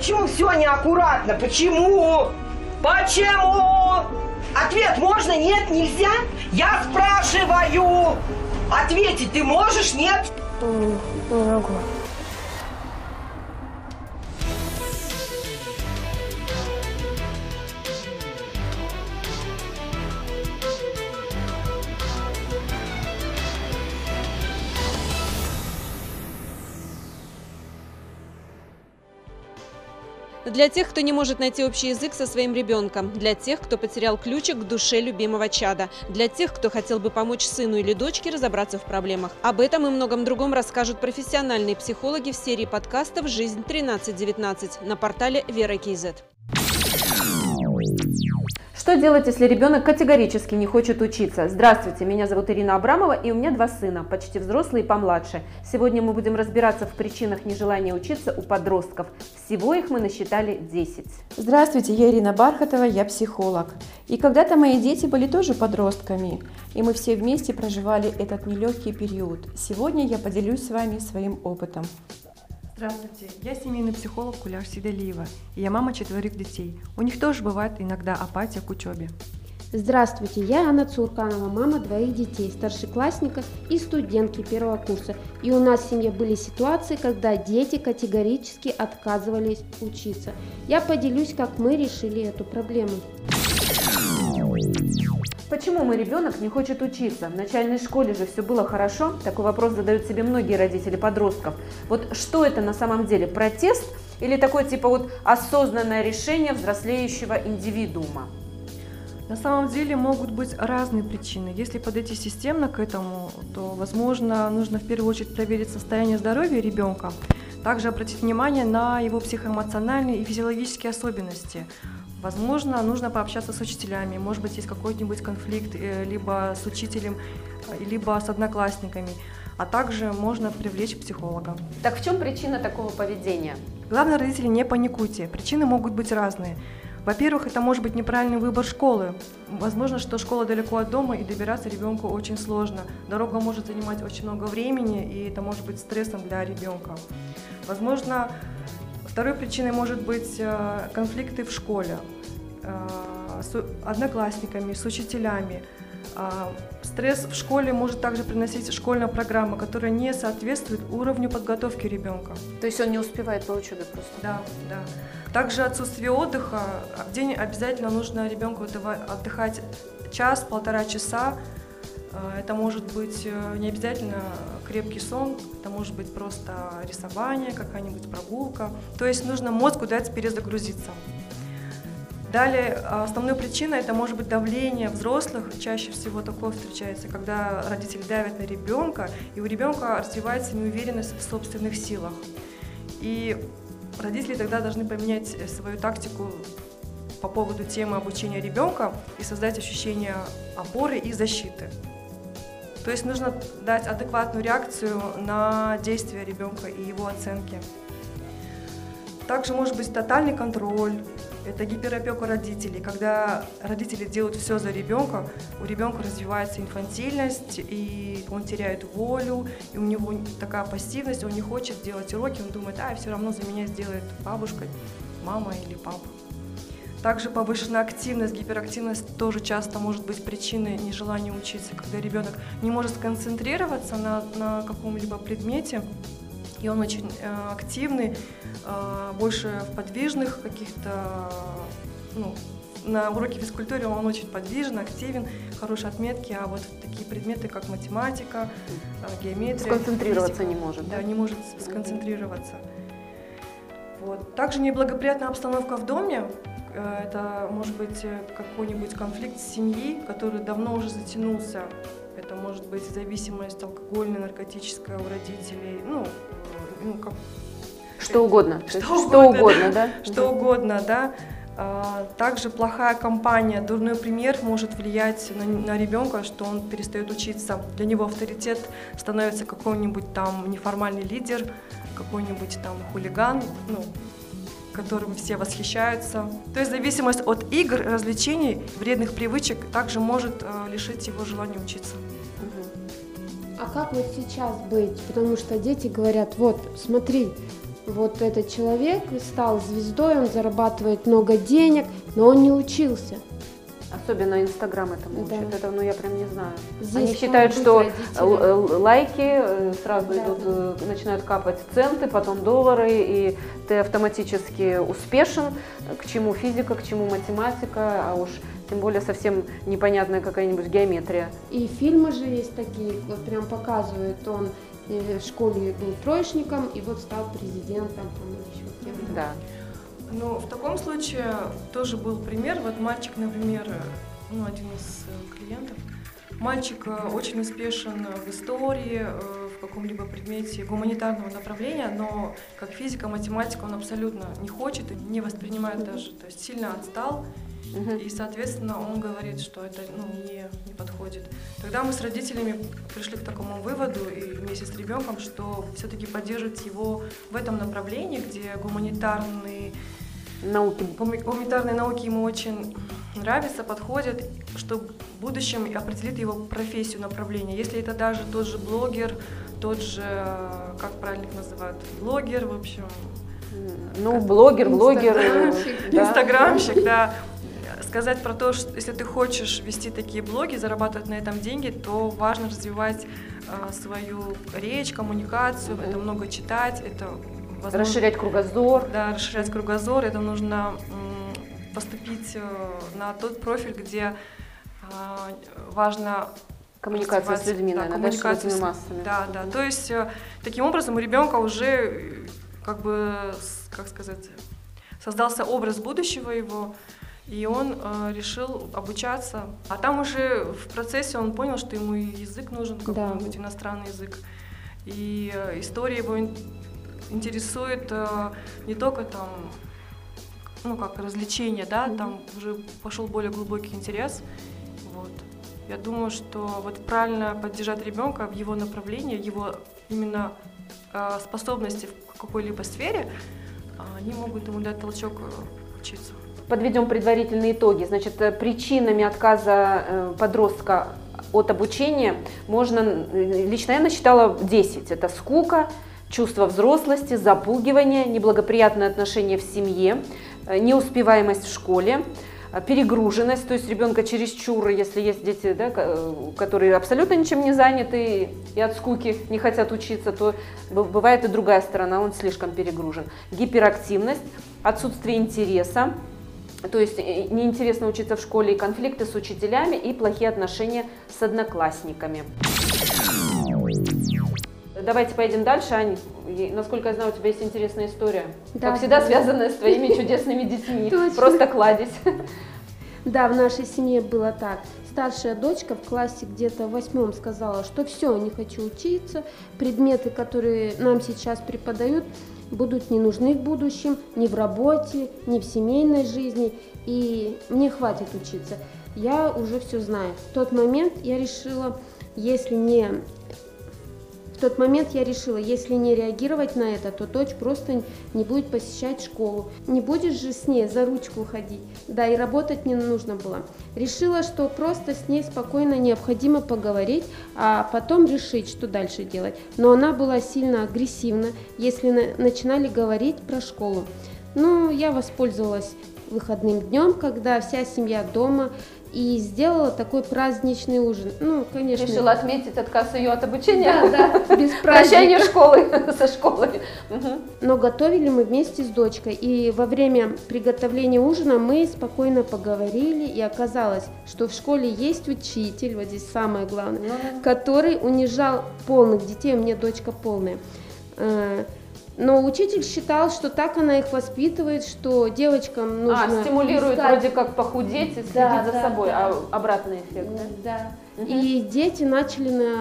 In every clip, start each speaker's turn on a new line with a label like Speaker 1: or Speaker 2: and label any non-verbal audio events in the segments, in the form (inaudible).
Speaker 1: Почему все неаккуратно? Почему? Почему? Ответ можно? Нет? Нельзя? Я спрашиваю. Ответить ты можешь? Нет?
Speaker 2: Не могу.
Speaker 3: Для тех, кто не может найти общий язык со своим ребенком, для тех, кто потерял ключик к душе любимого чада, для тех, кто хотел бы помочь сыну или дочке разобраться в проблемах. Об этом и многом другом расскажут профессиональные психологи в серии подкастов «Жизнь 1319» на портале Вера Кейзет. Что делать, если ребенок категорически не хочет учиться? Здравствуйте, меня зовут Ирина Абрамова, и у меня два сына, почти взрослые и помладше. Сегодня мы будем разбираться в причинах нежелания учиться у подростков. Всего их мы насчитали 10.
Speaker 4: Здравствуйте, я Ирина Бархатова, я психолог. И когда-то мои дети были тоже подростками, и мы все вместе проживали этот нелегкий период. Сегодня я поделюсь с вами своим опытом.
Speaker 5: Здравствуйте, я семейный психолог Куляш Сидалиева, и я мама четверых детей. У них тоже бывает иногда апатия к учебе.
Speaker 2: Здравствуйте, я Анна Цурканова, мама двоих детей, старшеклассника и студентки первого курса. И у нас в семье были ситуации, когда дети категорически отказывались учиться. Я поделюсь, как мы решили эту проблему.
Speaker 3: Почему мой ребенок не хочет учиться? В начальной школе же все было хорошо? Такой вопрос задают себе многие родители подростков. Вот что это на самом деле? Протест или такое типа вот осознанное решение взрослеющего индивидуума?
Speaker 5: На самом деле могут быть разные причины. Если подойти системно к этому, то, возможно, нужно в первую очередь проверить состояние здоровья ребенка, также обратить внимание на его психоэмоциональные и физиологические особенности. Возможно, нужно пообщаться с учителями, может быть, есть какой-нибудь конфликт э, либо с учителем, э, либо с одноклассниками, а также можно привлечь психолога.
Speaker 3: Так в чем причина такого поведения?
Speaker 5: Главное, родители, не паникуйте. Причины могут быть разные. Во-первых, это может быть неправильный выбор школы. Возможно, что школа далеко от дома и добираться ребенку очень сложно. Дорога может занимать очень много времени, и это может быть стрессом для ребенка. Возможно, Второй причиной может быть э, конфликты в школе э, с одноклассниками, с учителями. А, стресс в школе может также приносить школьная программа, которая не соответствует уровню подготовки ребенка.
Speaker 3: То есть он не успевает по учебе просто?
Speaker 5: Да, да. Также отсутствие отдыха. В день обязательно нужно ребенку отдыхать час-полтора часа это может быть э, не обязательно крепкий сон, это может быть просто рисование, какая-нибудь прогулка. То есть нужно мозгу дать перезагрузиться. Далее, основной причиной это может быть давление взрослых. Чаще всего такое встречается, когда родители давят на ребенка, и у ребенка развивается неуверенность в собственных силах. И родители тогда должны поменять свою тактику по поводу темы обучения ребенка и создать ощущение опоры и защиты. То есть нужно дать адекватную реакцию на действия ребенка и его оценки. Также может быть тотальный контроль, это гиперопека родителей. Когда родители делают все за ребенка, у ребенка развивается инфантильность, и он теряет волю, и у него такая пассивность, он не хочет делать уроки, он думает, а, все равно за меня сделает бабушка, мама или папа. Также повышенная активность, гиперактивность тоже часто может быть причиной нежелания учиться, когда ребенок не может сконцентрироваться на, на каком-либо предмете, и он очень э, активный, э, больше в подвижных каких-то, ну, на уроке физкультуры он очень подвижен, активен, хорошие отметки, а вот такие предметы, как математика, э, геометрия.
Speaker 3: Сконцентрироваться физика, не может.
Speaker 5: Да, да, не может сконцентрироваться. Вот. Также неблагоприятная обстановка в доме, это может быть э, какой-нибудь конфликт семьи, который давно уже затянулся. Это может быть зависимость алкогольная, наркотическая у родителей. Ну, э, ну как...
Speaker 3: Что угодно.
Speaker 5: Что,
Speaker 3: что
Speaker 5: угодно,
Speaker 3: угодно, да? (laughs)
Speaker 5: Что угодно, да. А, также плохая компания, дурной пример может влиять на, на ребенка, что он перестает учиться. Для него авторитет становится какой-нибудь там неформальный лидер, какой-нибудь там хулиган, ну, которым все восхищаются. То есть зависимость от игр, развлечений, вредных привычек также может э, лишить его желания учиться.
Speaker 2: А как вот сейчас быть? Потому что дети говорят, вот, смотри, вот этот человек стал звездой, он зарабатывает много денег, но он не учился.
Speaker 3: Особенно Инстаграм этому
Speaker 2: Да.
Speaker 3: учит. Это, ну, я прям не знаю.
Speaker 2: Здесь
Speaker 3: Они считают, что
Speaker 2: родителем.
Speaker 3: л- л- лайки э, сразу
Speaker 2: Да,
Speaker 3: идут, э, начинают капать центы, потом доллары, и ты автоматически успешен. К чему физика, к чему математика, а уж тем более совсем непонятная какая-нибудь геометрия.
Speaker 2: И фильмы же есть такие, вот прям показывают, он э, в школе был троечником и вот стал президентом там, еще кем-то.
Speaker 3: Да.
Speaker 5: Ну, в таком случае тоже был пример. Вот мальчик, например, ну, один из э, клиентов. Мальчик э, очень успешен в истории, э, в каком-либо предмете гуманитарного направления, но как физика, математика он абсолютно не хочет и не воспринимает даже, то есть сильно отстал. И, соответственно, он говорит, что это ну, не, не подходит. Тогда мы с родителями пришли к такому выводу и вместе с ребенком, что все-таки поддерживать его в этом направлении, где гуманитарный
Speaker 3: Науки.
Speaker 5: Гуманитарные науки ему очень нравятся, подходят, что в будущем определит его профессию, направление. Если это даже тот же блогер, тот же, э, как правильно их называют, блогер, в общем,
Speaker 3: Ну, блогер, блогер. э,
Speaker 2: Инстаграмщик.
Speaker 3: да.
Speaker 5: инстаграмщик, да. Сказать про то, что если ты хочешь вести такие блоги, зарабатывать на этом деньги, то важно развивать э, свою речь, коммуникацию, это много читать, это возможно,
Speaker 3: Расширять кругозор.
Speaker 5: да, расширять кругозор, это нужно м, поступить э, на тот профиль, где а, важно
Speaker 3: Коммуникация с людьми,
Speaker 5: да,
Speaker 3: наверное, да, с массами.
Speaker 5: Да, да. То есть э, таким образом у ребенка уже, э, как бы, как сказать, создался образ будущего его, и он э, решил обучаться. А там уже в процессе он понял, что ему и язык нужен,
Speaker 2: Да.
Speaker 5: какой-нибудь иностранный язык. И э, история его ин- интересует э, не только там, ну как развлечение, да, там уже пошел более глубокий интерес. Вот. Я думаю, что вот правильно поддержать ребенка в его направлении, его именно э, способности в какой-либо сфере, а, они могут ему дать толчок э, учиться.
Speaker 3: Подведем предварительные итоги. Значит, э, причинами отказа подростка от обучения можно, лично я насчитала 10. Это скука, чувство взрослости, запугивание, неблагоприятные отношения в семье, неуспеваемость в школе, перегруженность, то есть ребенка чересчур, если есть дети, да, э, которые абсолютно ничем не заняты и от скуки не хотят учиться, то бывает и другая сторона, он слишком перегружен. Гиперактивность, отсутствие интереса, то есть э, неинтересно учиться в школе конфликты с учителями и плохие отношения с одноклассниками. Давайте поедем дальше, Ань. Насколько я знаю, у тебя есть интересная история.
Speaker 2: Да,
Speaker 3: как всегда,
Speaker 2: да.
Speaker 3: связанная с твоими (laughs) чудесными детьми. Просто кладезь.
Speaker 2: Да, в нашей семье было так. Старшая дочка в классе где-то в восьмом сказала, что все, не хочу учиться, предметы, которые нам сейчас преподают, будут не нужны в будущем, ни в работе, ни в семейной жизни, и мне хватит учиться. Я уже все знаю. В тот момент я решила, если не в тот момент я решила, если не реагировать на это, то дочь просто не будет посещать школу. Не будешь же с ней за ручку ходить. Да, и работать не нужно было. Решила, что просто с ней спокойно необходимо поговорить, а потом решить, что дальше делать. Но она была сильно агрессивна, если на- начинали говорить про школу. Ну, я воспользовалась выходным днем, когда вся семья дома, и сделала такой праздничный ужин. Ну, конечно.
Speaker 3: Решила отметить отказ ее от обучения.
Speaker 2: Да, да, (laughs) без
Speaker 3: Прощание
Speaker 2: праздника.
Speaker 3: школы (laughs) со школой.
Speaker 2: Но готовили мы вместе с дочкой. И во время приготовления ужина мы спокойно поговорили. И оказалось, что в школе есть учитель, вот здесь самое главное,
Speaker 3: Ну,
Speaker 2: который унижал полных детей. У меня дочка полная. Но учитель считал, что так она их воспитывает, что девочкам нужно
Speaker 3: А, стимулирует
Speaker 2: искать-
Speaker 3: вроде как похудеть и следить
Speaker 2: Да,
Speaker 3: за
Speaker 2: да,
Speaker 3: собой,
Speaker 2: да.
Speaker 3: а обратный эффект, да?
Speaker 2: Да. И дети начали на...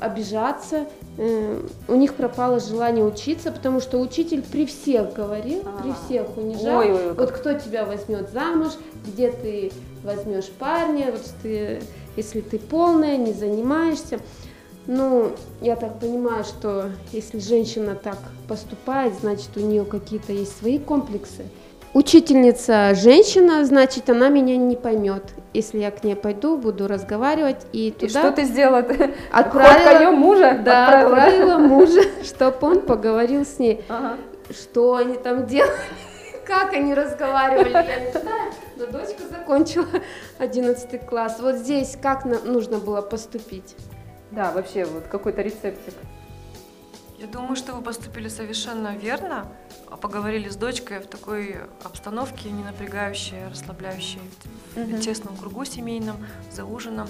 Speaker 2: обижаться, э, у них пропало желание учиться, потому что учитель при всех говорил, при
Speaker 3: А.
Speaker 2: всех унижал.
Speaker 3: Ой, ой, ой,
Speaker 2: вот кто тебя возьмет замуж, где ты возьмешь парня, вот ты, если ты полная, не занимаешься. Ну, я так понимаю, что если женщина так поступает, значит у нее какие-то есть свои комплексы. Учительница женщина, значит, она меня не поймет. если я к ней пойду, буду разговаривать и
Speaker 3: И
Speaker 2: туда
Speaker 3: что ты сделала? (laughs)
Speaker 2: Отправила-
Speaker 3: конем мужа?
Speaker 2: да,
Speaker 3: отправила?
Speaker 2: отправила мужа, (laughs) чтобы он поговорил с ней.
Speaker 3: Ага.
Speaker 2: Что они там делали, (laughs) как они разговаривали, я не знаю, но дочка закончила 11 класс. Вот здесь как нужно было поступить?
Speaker 3: Да, вообще, вот какой-то рецептик.
Speaker 5: Я думаю, что вы поступили совершенно верно, а поговорили с дочкой в такой обстановке, не напрягающей, а расслабляющей, в тесном кругу семейном, за ужином.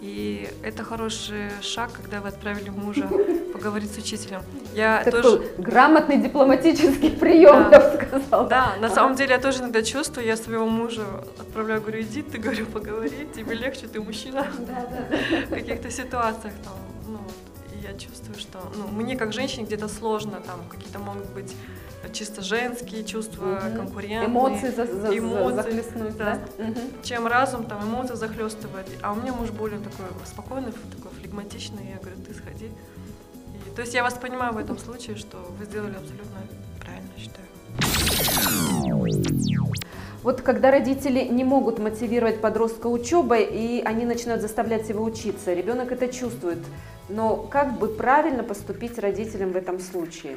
Speaker 5: И это хороший шаг, когда вы отправили мужа (laughs) поговорить с учителем. Я
Speaker 3: Такой
Speaker 5: тоже...
Speaker 3: грамотный дипломатический (laughs) прием,
Speaker 5: Да.
Speaker 3: я бы сказала.
Speaker 5: Да, на самом деле я тоже иногда чувствую, я своего мужа отправляю, говорю, иди, ты, говорю, поговори, тебе легче, ты мужчина. В каких-то ситуациях там, ну, я чувствую, что, ну, мне как женщине где-то сложно, там, какие-то могут быть чисто женские чувства,
Speaker 3: Мгм.
Speaker 5: конкурентные.
Speaker 3: Эмоции за- за-
Speaker 5: эмоции,
Speaker 3: захлестнуть, да? Мгм.
Speaker 5: Чем разум, там, эмоции захлестывает. А у меня муж более такой спокойный, такой флегматичный, я говорю, ты сходи. То есть я вас понимаю в этом случае, что вы сделали абсолютно правильно, считаю.
Speaker 3: Вот когда родители не могут мотивировать подростка учебой, и они начинают заставлять его учиться, ребенок это чувствует. Но как бы правильно поступить родителям в этом случае?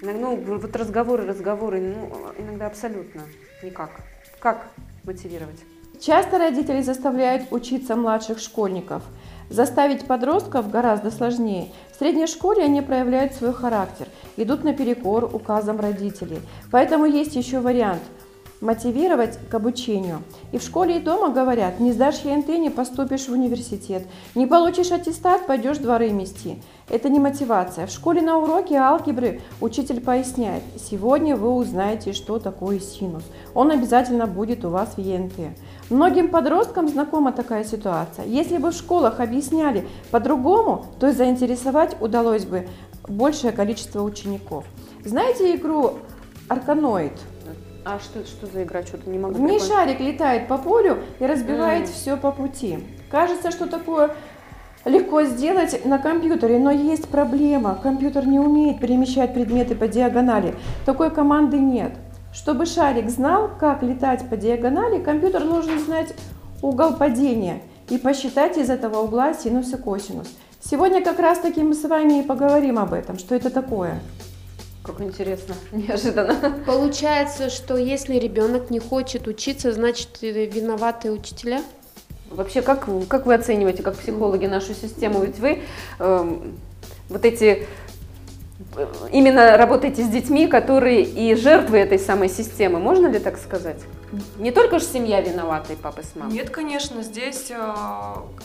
Speaker 3: Ну, вот разговоры, разговоры, ну, иногда абсолютно никак. Как мотивировать?
Speaker 4: Часто родители заставляют учиться младших школьников. Заставить подростков гораздо сложнее. В средней школе они проявляют свой характер, идут наперекор указам родителей. Поэтому есть еще вариант – мотивировать к обучению. И в школе и дома говорят, не сдашь ЕНТ, не поступишь в университет, не получишь аттестат, пойдешь дворы мести. Это не мотивация. В школе на уроке алгебры учитель поясняет, сегодня вы узнаете, что такое синус. Он обязательно будет у вас в ЕНТ. Многим подросткам знакома такая ситуация. Если бы в школах объясняли по-другому, то заинтересовать удалось бы большее количество учеников. Знаете игру Арканоид?
Speaker 3: А что, что за игра? Что-то не могу
Speaker 4: В ней шарик летает по полю и разбивает
Speaker 3: М.
Speaker 4: все по пути. Кажется, что такое легко сделать на компьютере, но есть проблема. Компьютер не умеет перемещать предметы по диагонали. Такой команды нет. Чтобы шарик знал, как летать по диагонали, компьютер должен знать угол падения и посчитать из этого угла синус и косинус. Сегодня как раз таки мы с вами и поговорим об этом, что это такое.
Speaker 3: Как интересно, (laughs) неожиданно.
Speaker 2: Получается, что если ребенок не хочет учиться, значит э, виноваты учителя?
Speaker 3: Вообще, как, вы- как вы оцениваете, как психологи, нашу систему? Ведь вы эм, вот эти э, именно работаете с детьми, которые и жертвы этой самой системы, можно ли так сказать? Не только же семья виновата и папа с мамой.
Speaker 5: Нет, конечно, здесь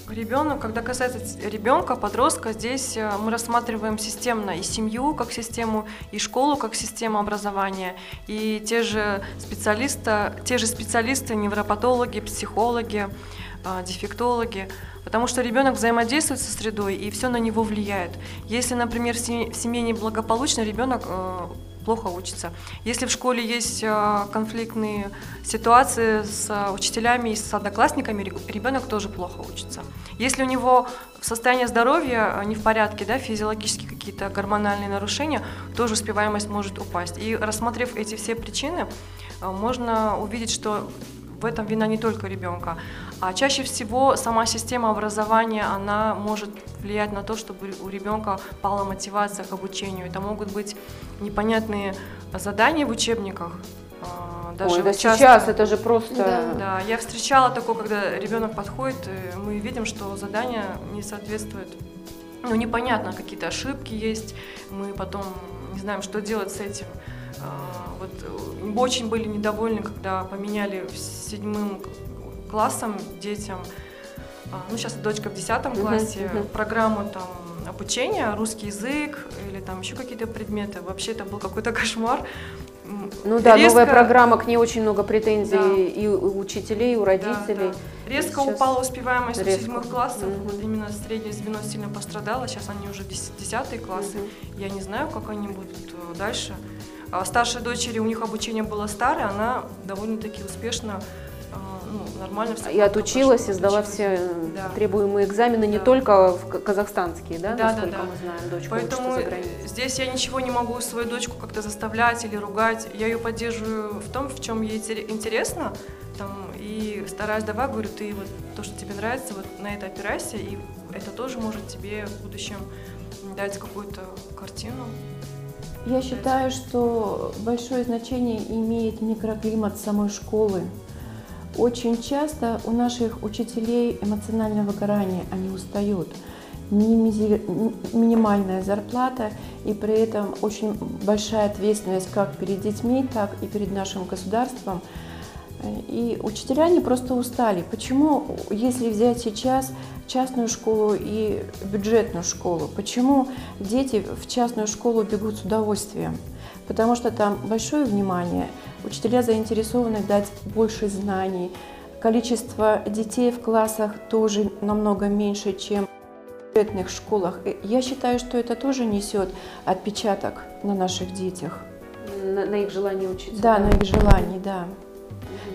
Speaker 5: ребенок, когда касается ребенка, подростка, здесь э, мы рассматриваем системно и семью как систему, и школу как систему образования, и те же специалисты, те же специалисты, невропатологи, психологи, э, дефектологи, потому что ребенок взаимодействует со средой, и все на него влияет. Если, например, в семье, неблагополучно, ребенок э, плохо учится. Если в школе есть э, конфликтные ситуации с э, учителями и с одноклассниками, ре- ребенок тоже плохо учится. Если у него состояние здоровья не в порядке, да, физиологические какие-то гормональные нарушения, тоже успеваемость может упасть. И рассмотрев эти все причины, можно увидеть, что в этом вина не только ребенка, а чаще всего сама система образования, она может влиять на то, чтобы у ребенка пала мотивация к обучению. Это могут быть непонятные задания в учебниках. а, Даже
Speaker 3: Ой, да
Speaker 5: часто-
Speaker 3: сейчас это же просто...
Speaker 2: Да.
Speaker 5: Да, я встречала такое, когда ребенок подходит, и мы видим, что задание не соответствует. Ну, непонятно, какие-то ошибки есть, мы потом не знаем, что делать с этим. А, Вот э, очень были недовольны, когда поменяли в седьмым к- классом детям, а, ну, сейчас дочка в десятом
Speaker 3: Мгм,
Speaker 5: классе,
Speaker 3: мгм.
Speaker 5: программу там обучения, русский язык или там еще какие-то предметы. Вообще это был какой-то (laughs) кошмар.
Speaker 3: Ну да,
Speaker 5: резко-
Speaker 3: новая программа, к ней очень много претензий
Speaker 5: Да.
Speaker 3: и у учителей, и у
Speaker 5: Да,
Speaker 3: родителей.
Speaker 5: да. Резко
Speaker 3: Сейчас
Speaker 5: упала успеваемость у
Speaker 3: резко.
Speaker 5: седьмых классов,
Speaker 3: Мгм.
Speaker 5: вот именно среднее звено сильно пострадало, сейчас они уже дес- десятые классы,
Speaker 3: Мгм.
Speaker 5: я не знаю, как они будут э, дальше. А старшей дочери, у них обучение было старое, она довольно-таки успешно ну, нормально все.
Speaker 3: И отучилась, и сдала все
Speaker 5: Да.
Speaker 3: требуемые экзамены не
Speaker 5: Да.
Speaker 3: только в казахстанские, да,
Speaker 5: Да, да,
Speaker 3: насколько
Speaker 5: да.
Speaker 3: мы знаем, дочка
Speaker 5: Поэтому
Speaker 3: за границей.
Speaker 5: здесь я ничего не могу свою дочку как-то заставлять или ругать. Я ее поддерживаю в том, в чем ей интере- интересно. Там, и стараюсь, давай, говорю, ты вот то, что тебе нравится, вот на это опирайся, и это тоже может тебе в будущем дать какую-то картину.
Speaker 4: Я считаю, что большое значение имеет микроклимат самой школы. Очень часто у наших учителей эмоциональное выгорание, они устают. Минимальная зарплата и при этом очень большая ответственность как перед детьми, так и перед нашим государством. И учителя не просто устали. Почему, если взять сейчас частную школу и бюджетную школу, почему дети в частную школу бегут с удовольствием? Потому что там большое внимание, учителя заинтересованы дать больше знаний, количество детей в классах тоже намного меньше, чем в бюджетных школах. Я считаю, что это тоже несет отпечаток на наших детях.
Speaker 3: На, на их желание учиться.
Speaker 4: Да, на их желании, да.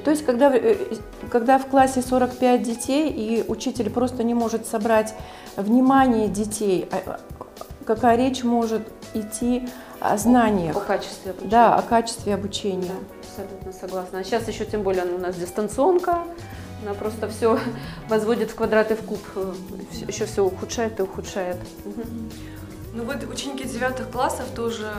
Speaker 4: То есть, когда, э, когда в классе 45 детей, и учитель просто не может собрать внимание детей, а- а какая речь может идти о знаниях,
Speaker 3: По качеству обучения.
Speaker 4: да, о качестве обучения.
Speaker 3: Да, абсолютно согласна. А сейчас еще тем более у нас дистанционка, она просто все (laughs) возводит в квадраты в куб, еще все ухудшает и ухудшает.
Speaker 5: Ну вот ученики девятых классов тоже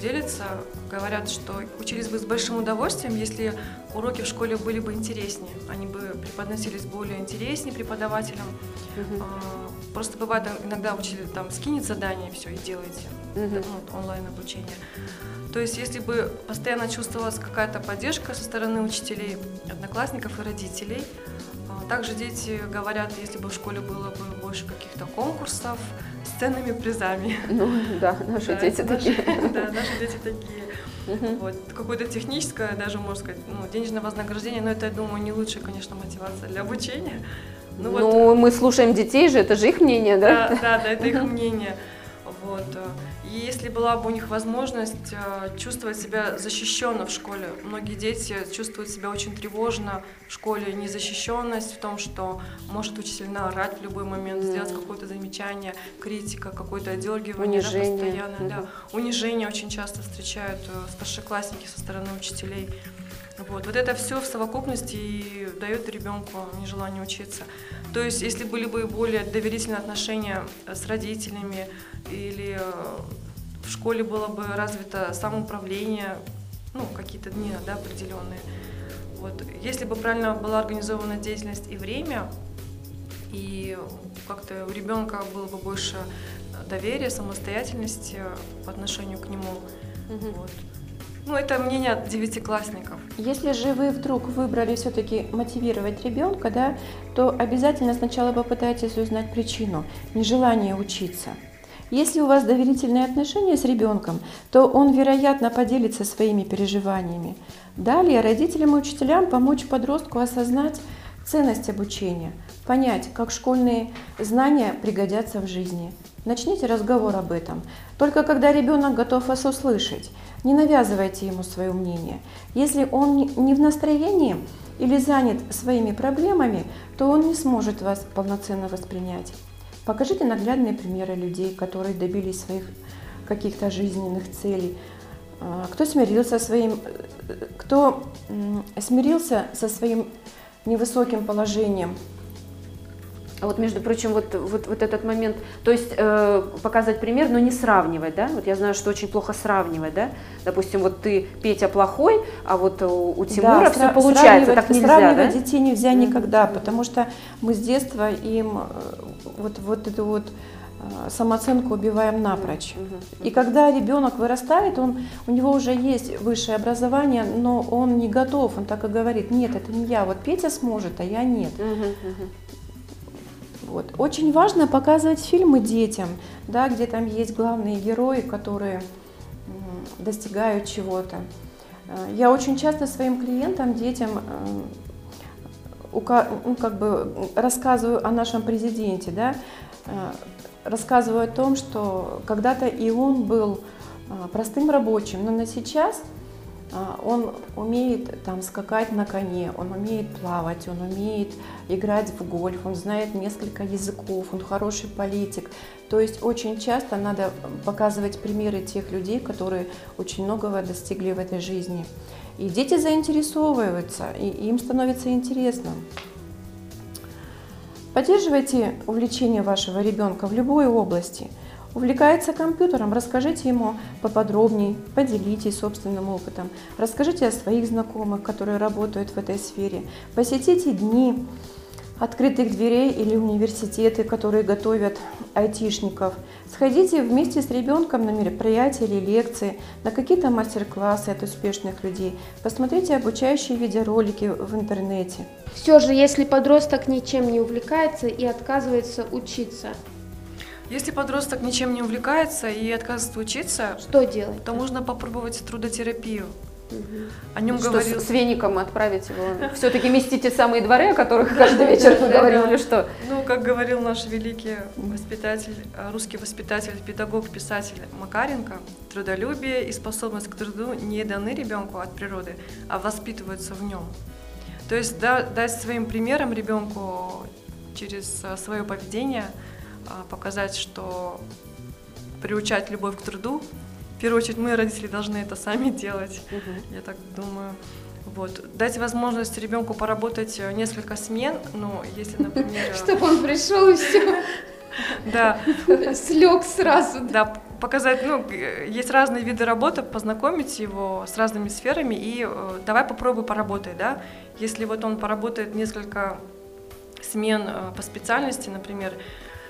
Speaker 5: делятся, говорят, что учились бы с большим удовольствием, если уроки в школе были бы интереснее, они бы преподносились более интереснее преподавателям. А, Просто бывает иногда учитель там скинет задание, все, и делайте.
Speaker 3: Мгм.
Speaker 5: ну, онлайн обучение. То есть, если бы постоянно чувствовалась какая-то поддержка со стороны учителей, одноклассников и родителей, а, также дети говорят, если бы в школе было бы больше каких-то конкурсов с ценными призами.
Speaker 3: Ну да, наши
Speaker 5: Да,
Speaker 3: дети
Speaker 5: наши-
Speaker 3: такие. (laughs)
Speaker 5: Да, наши дети такие.
Speaker 3: Мгм.
Speaker 5: Вот. Какое-то техническое, даже, можно сказать, ну, денежное вознаграждение, но это, я думаю, не лучшая, конечно, мотивация для обучения. Ну, вот,
Speaker 3: Ну, мы слушаем детей же, это же их мнение, да?
Speaker 5: Да, да, да, это их мнение. Вот. И если была бы у них возможность э, чувствовать себя защищенно в школе, многие дети чувствуют себя очень тревожно в школе, незащищенность в том, что может учитель наорать в любой момент,
Speaker 3: Мгм.
Speaker 5: сделать какое-то замечание, критика, какое-то одергивание, да,
Speaker 3: Унижение.
Speaker 5: постоянное, да. Унижение очень часто встречают э, старшеклассники со стороны учителей. Вот. вот это все в совокупности и дает ребенку нежелание учиться. То есть, если были бы более доверительные отношения э, с родителями или в школе было бы развито самоуправление, ну, какие-то дни да, определенные. Вот. Если бы правильно была организована деятельность и время, и как-то у ребенка было бы больше э, доверия, самостоятельности по отношению к нему.
Speaker 3: Мгм.
Speaker 5: Вот. Ну, это мнение девятиклассников.
Speaker 4: Если же вы вдруг выбрали все-таки мотивировать ребенка, да, то обязательно сначала попытайтесь узнать причину нежелания учиться. Если у вас доверительные отношения с ребенком, то он, вероятно, поделится своими переживаниями. Далее родителям и учителям помочь подростку осознать ценность обучения, понять, как школьные знания пригодятся в жизни. Начните разговор об этом. Только когда ребенок готов вас услышать, не навязывайте ему свое мнение. Если он не- в настроении или занят своими проблемами, то он не сможет вас полноценно воспринять. Покажите наглядные примеры людей, которые добились своих каких-то жизненных целей. А, Кто смирился своим, э, кто смирился со своим невысоким положением,
Speaker 3: вот, между прочим, вот, вот, вот этот момент, то есть э, показать пример, но не сравнивать, да? Вот я знаю, что очень плохо сравнивать, да? Допустим, вот ты, Петя, плохой, а вот у, у Тимура
Speaker 4: Да,
Speaker 3: все получается, так нельзя,
Speaker 4: Сравнивать
Speaker 3: да?
Speaker 4: детей нельзя никогда, потому что мы с детства им э, вот, вот эту вот э, самооценку убиваем напрочь. И когда ребенок вырастает, он, у него уже есть высшее образование, но он не готов, он так и говорит, нет, это не я, вот Петя сможет, а я нет. Вот. Очень важно показывать фильмы детям, да, где там есть главные герои, которые достигают чего-то. Э, Я очень часто своим клиентам, детям э, ну, как бы рассказываю о нашем президенте, да, э, рассказываю о том, что когда-то и он был простым рабочим, но на сейчас Он умеет там скакать на коне, он умеет плавать, он умеет играть в гольф, он знает несколько языков, он хороший политик. То есть очень часто надо показывать примеры тех людей, которые очень многого достигли в этой жизни. И дети заинтересовываются, и им становится интересно. Поддерживайте увлечение вашего ребенка в любой области. Увлекается компьютером, расскажите ему поподробнее, поделитесь собственным опытом, расскажите о своих знакомых, которые работают в этой сфере, посетите дни открытых дверей или университеты, которые готовят айтишников. Сходите вместе с ребенком на мероприятия или лекции, на какие-то мастер-классы от успешных людей. Посмотрите обучающие видеоролики в интернете.
Speaker 2: Все же, если подросток ничем не увлекается и отказывается учиться,
Speaker 5: Если подросток ничем не увлекается и отказывается учиться,
Speaker 2: что делать?
Speaker 5: то можно попробовать трудотерапию.
Speaker 2: Мгм.
Speaker 5: О нем
Speaker 3: Что,
Speaker 5: говорил...
Speaker 3: с, с веником отправить его? Все-таки мести те самые дворы, о которых каждый вечер мы говорим, или что?
Speaker 5: Ну, как говорил наш великий воспитатель, э, русский воспитатель, педагог, писатель Макаренко, трудолюбие и способность к труду не даны ребенку от природы, а воспитываются в нем. То есть да- дать своим примером ребенку через свое поведение показать, что приучать любовь к труду, в первую очередь мы, родители, должны это сами делать. Я так думаю. Вот. Дать возможность ребенку поработать э, несколько смен, ну, если, например... (laughs)
Speaker 2: Чтобы он пришел и все, (laughs)
Speaker 5: Да,
Speaker 2: слег сразу.
Speaker 5: да, показать, ну, э, есть разные виды работы, познакомить его с разными сферами и э, давай попробуй поработай, да. Если вот он поработает несколько смен э, по специальности, например,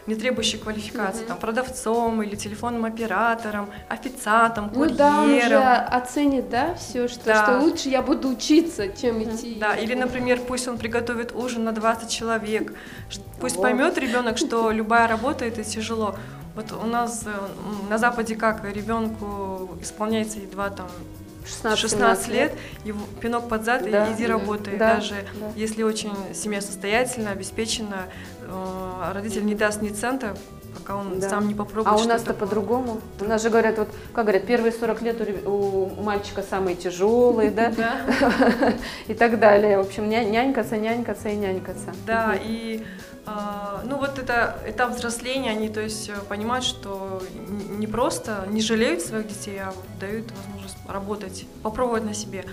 Speaker 5: не требующей квалификации, там, продавцом или телефонным оператором, официантом,
Speaker 2: Ну да, он уже
Speaker 5: курьером.
Speaker 2: оценит, да, все, что,
Speaker 5: Да.
Speaker 2: что лучше я буду учиться, чем идти.
Speaker 5: Да, или, например, пусть он приготовит ужин на 20 человек. Пусть поймет ребенок, что (laughs) любая работа это тяжело. Вот у нас э, на Западе как ребенку исполняется едва там
Speaker 3: 16,
Speaker 5: 16 лет, его пинок под зад
Speaker 3: Да,
Speaker 5: и иди работай.
Speaker 3: да,
Speaker 5: Даже
Speaker 3: да.
Speaker 5: если очень семья состоятельная, обеспечена, э, родитель не даст ни цента, пока он
Speaker 3: Да.
Speaker 5: сам не попробует.
Speaker 3: А у нас-то по-другому. У нас же говорят, вот, как говорят, первые 40 лет у, у мальчика самые тяжелые, да, (laughs) и так далее. В общем, ня- нянькаться, нянькаться и нянькаться.
Speaker 5: Да, и а, ну вот это этап взросления, они то есть э, понимают, что не просто не жалеют своих детей, а дают возможность работать, попробовать на себе.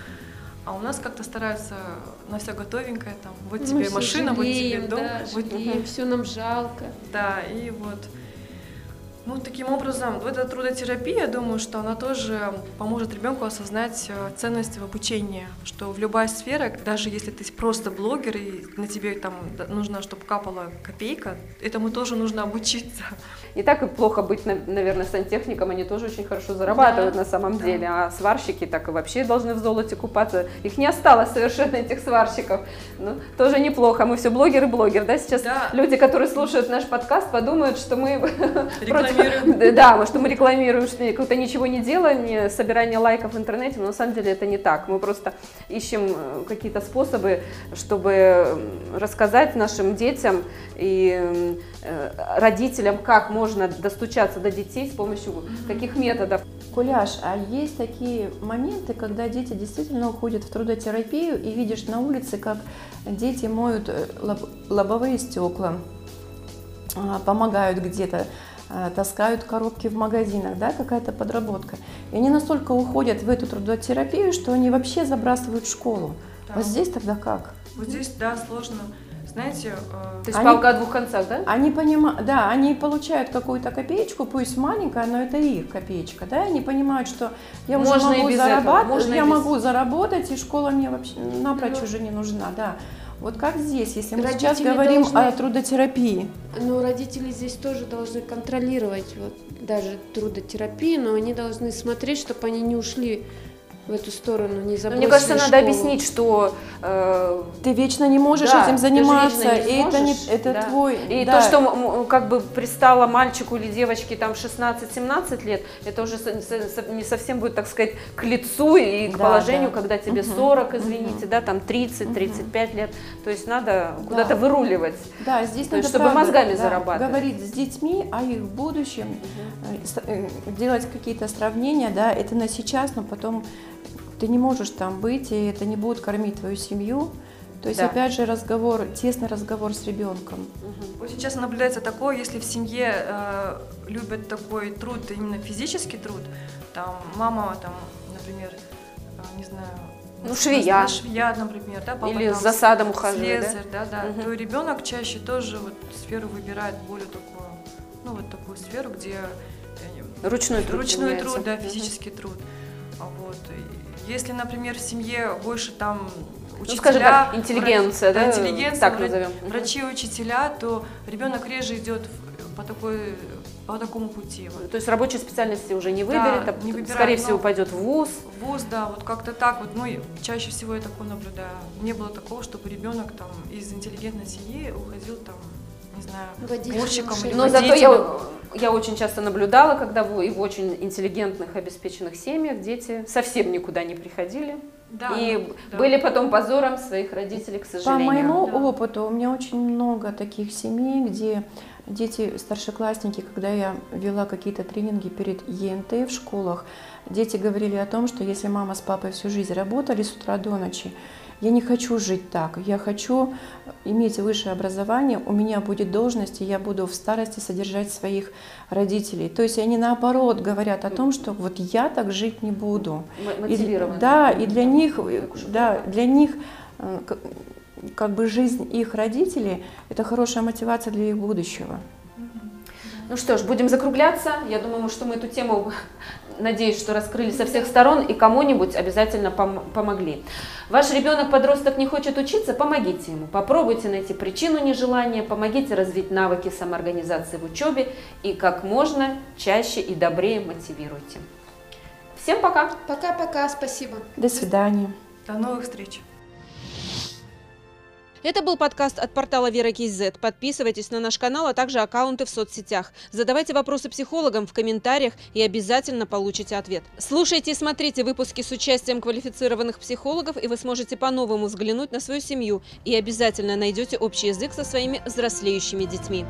Speaker 5: А у нас как-то стараются на все готовенькое, там, вот
Speaker 2: Мы
Speaker 5: тебе машина, вот тебе
Speaker 2: жалеем,
Speaker 5: дом,
Speaker 2: да,
Speaker 5: вот
Speaker 2: жалеем, все нам жалко.
Speaker 5: да, и вот. Ну, таким образом, вот эта трудотерапия, я думаю, что она тоже поможет ребенку осознать э, ценность в обучении, что в любой сфере, даже если ты просто блогер и на тебе там нужно, чтобы капала копейка, этому тоже нужно обучиться.
Speaker 3: Не так и плохо быть, на- наверное, сантехником, они тоже очень хорошо зарабатывают
Speaker 5: Да,
Speaker 3: на самом
Speaker 5: да.
Speaker 3: деле, а сварщики так и вообще должны в золоте купаться. Их не осталось совершенно, этих сварщиков. Ну, тоже неплохо, мы все блогеры-блогер, да, сейчас
Speaker 5: Да.
Speaker 3: люди, которые слушают наш подкаст, подумают, что мы (laughs)
Speaker 5: Рекламируем.
Speaker 3: Да, что мы рекламируем, что какое-то ничего не делание, собирание лайков в интернете, но на самом деле это не так. Мы просто ищем э, какие-то способы, чтобы рассказать нашим детям и родителям, как можно достучаться до детей с помощью каких методов.
Speaker 4: Куляш, а есть такие моменты, когда дети действительно уходят в трудотерапию и видишь на улице, как дети моют э, лоб- лобовые стекла, а, помогают где-то, а, таскают коробки в магазинах, да, какая-то подработка. И они настолько уходят в эту трудотерапию, что они вообще забрасывают школу.
Speaker 5: Да.
Speaker 4: Вот здесь тогда как?
Speaker 5: Вот здесь, да, сложно. Знаете, э,
Speaker 3: То есть
Speaker 4: Они-
Speaker 3: палка о двух концах, да?
Speaker 4: Они понимают, да, они получают какую-то копеечку, пусть маленькая, но это их копеечка, да, они понимают, что я уже
Speaker 3: Можно и
Speaker 4: могу зарабатывать, я
Speaker 3: без-
Speaker 4: могу заработать, и школа мне вообще напрочь
Speaker 2: Ну.
Speaker 4: уже не нужна, да. Вот как здесь, если мы
Speaker 2: Родители
Speaker 4: сейчас говорим
Speaker 2: должны-
Speaker 4: о трудотерапии?
Speaker 2: Но родители здесь тоже должны контролировать вот, даже трудотерапию, но они должны смотреть, чтобы они не ушли в эту сторону, не
Speaker 3: Но
Speaker 2: забросили
Speaker 3: мне кажется, надо
Speaker 2: школу.
Speaker 3: объяснить, что э,
Speaker 4: Ты вечно не можешь
Speaker 3: Да,
Speaker 4: этим заниматься, и это, не,
Speaker 3: сможешь,
Speaker 4: это
Speaker 3: да.
Speaker 4: твой...
Speaker 3: И
Speaker 4: да.
Speaker 3: то, что как бы пристало мальчику или девочке там 16-17 лет, это уже не совсем будет, так сказать, к лицу и к
Speaker 4: Да,
Speaker 3: положению,
Speaker 4: да.
Speaker 3: когда тебе
Speaker 4: Мгм,
Speaker 3: 40,
Speaker 4: мгм.
Speaker 3: извините, да, там 30-35 лет. То есть надо
Speaker 4: Да.
Speaker 3: куда-то выруливать.
Speaker 4: Да, здесь
Speaker 3: То
Speaker 4: надо
Speaker 3: чтобы
Speaker 4: правда,
Speaker 3: мозгами
Speaker 4: да,
Speaker 3: зарабатывать.
Speaker 4: Говорить с детьми о их будущем, э, делать какие-то сравнения, да, это на сейчас, но потом ты не можешь там быть, и это не будет кормить твою семью. То есть,
Speaker 3: Да.
Speaker 4: опять же, разговор, тесный разговор с ребенком.
Speaker 5: Очень часто наблюдается такое, если в семье э, любят такой труд, именно физический труд, там мама, там, например, э, не знаю,
Speaker 3: Ну, швея.
Speaker 5: швея, например, да, папа
Speaker 3: Или
Speaker 5: там
Speaker 3: за садом ухаживает, да?
Speaker 5: слесарь, да, да,
Speaker 3: Мгм.
Speaker 5: то ребенок чаще тоже вот сферу выбирает более такую, ну вот такую сферу, где
Speaker 3: Ручной труд
Speaker 5: ручной труд, да, физический труд. А Вот. Если, например, в семье больше там
Speaker 3: Ну,
Speaker 5: учителя,
Speaker 3: скажем так, интеллигенция,
Speaker 5: врач-
Speaker 3: да,
Speaker 5: интеллигенция,
Speaker 3: так назовем.
Speaker 5: Врачи учителя, то ребенок реже идет в- по такой по такому пути. Вот.
Speaker 3: То есть рабочей специальности уже не
Speaker 5: Да,
Speaker 3: выберет, а
Speaker 5: не выбирает,
Speaker 3: скорее всего пойдет в ВУЗ.
Speaker 5: Вуз, да, вот как-то так вот, ну чаще всего я такое наблюдаю. Не было такого, чтобы ребенок там из интеллигентной семьи уходил там, не знаю,
Speaker 2: Водителем
Speaker 5: уборщиком или
Speaker 3: Но зато я, я очень часто наблюдала, когда в, и в очень интеллигентных, обеспеченных семьях дети совсем никуда не приходили.
Speaker 5: Да,
Speaker 3: и
Speaker 5: да.
Speaker 3: были потом позором своих родителей, к
Speaker 4: По
Speaker 3: сожалению.
Speaker 4: моему
Speaker 5: Да.
Speaker 4: опыту, у меня очень много таких семей, где дети, старшеклассники, когда я вела какие-то тренинги перед ЕНТ в школах, дети говорили о том, что если мама с папой всю жизнь работали с утра до ночи, я не хочу жить так, я хочу иметь высшее образование, у меня будет должность, и я буду в старости содержать своих родителей. То есть они наоборот говорят о том, что вот я так жить не буду. И-
Speaker 3: мотивированы.
Speaker 4: да, и для них, э, да, для них э, как бы жизнь их родителей – это хорошая мотивация для их будущего.
Speaker 3: Ну что ж, будем закругляться. Я думаю, что мы эту тему, надеюсь, что раскрыли со всех сторон и кому-нибудь обязательно пом- помогли. Ваш ребенок-подросток не хочет учиться, помогите ему. Попробуйте найти причину нежелания, помогите развить навыки самоорганизации в учебе и как можно чаще и добрее мотивируйте. Всем пока!
Speaker 2: Пока-пока, спасибо.
Speaker 4: До свидания.
Speaker 5: До новых встреч.
Speaker 6: Это был подкаст от портала Вера Киз. Подписывайтесь на наш канал, а также аккаунты в соцсетях. Задавайте вопросы психологам в комментариях и обязательно получите ответ. Слушайте и смотрите выпуски с участием квалифицированных психологов, и вы сможете по-новому взглянуть на свою семью и обязательно найдете общий язык со своими взрослеющими детьми.